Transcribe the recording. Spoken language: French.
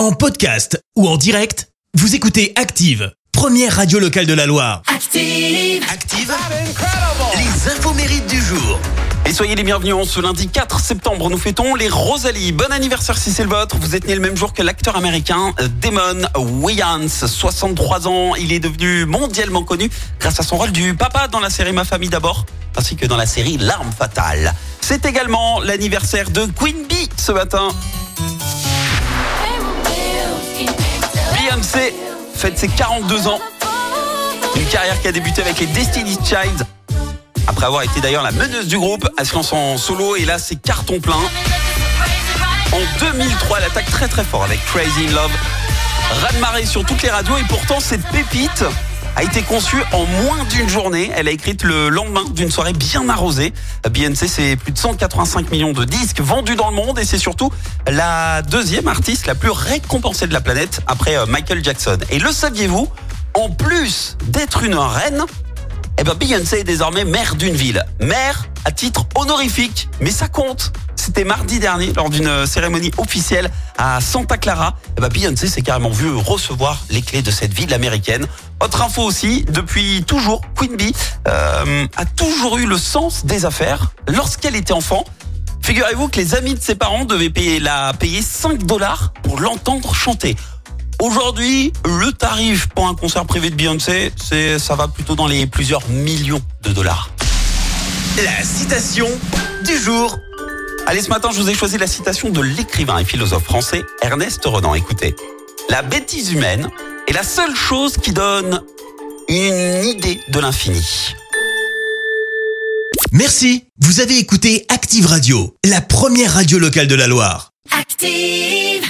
En podcast ou en direct, vous écoutez Active, première radio locale de la Loire. Active. Active, les infos mérites du jour. Et soyez les bienvenus en ce lundi 4 septembre, nous fêtons les Rosalie. Bon anniversaire si c'est le vôtre. Vous êtes né le même jour que l'acteur américain euh, Damon Wayans, 63 ans. Il est devenu mondialement connu grâce à son rôle du papa dans la série Ma famille d'abord, ainsi que dans la série L'arme fatale. C'est également l'anniversaire de Queen Bee ce matin. Fête ses 42 ans. Une carrière qui a débuté avec les Destiny's Child. Après avoir été d'ailleurs la meneuse du groupe, elle se lance en solo et là c'est carton plein. En 2003, elle attaque très très fort avec Crazy in Love. Raz-de-marée sur toutes les radios et pourtant cette pépite a été conçue en moins d'une journée. Elle a écrite le lendemain d'une soirée bien arrosée. Beyoncé, c'est plus de 185 millions de disques vendus dans le monde et c'est surtout la deuxième artiste la plus récompensée de la planète après euh, Michael Jackson. Et le saviez-vous? En plus d'être une reine, eh Beyoncé est désormais maire d'une ville. Maire à titre honorifique, mais ça compte. C'était mardi dernier lors d'une cérémonie officielle à Santa Clara. Eh ben Beyoncé s'est carrément vu recevoir les clés de cette ville américaine. Autre info aussi, depuis toujours, Queen Bee euh, a toujours eu le sens des affaires. Lorsqu'elle était enfant, figurez-vous que les amis de ses parents devaient payer la payer 5 dollars pour l'entendre chanter. Aujourd'hui, le tarif pour un concert privé de Beyoncé, c'est ça va plutôt dans les plusieurs millions de dollars. La citation du jour. Allez, ce matin, je vous ai choisi la citation de l'écrivain et philosophe français Ernest Renan. Écoutez, la bêtise humaine est la seule chose qui donne une idée de l'infini. Merci, vous avez écouté Active Radio, la première radio locale de la Loire. Active.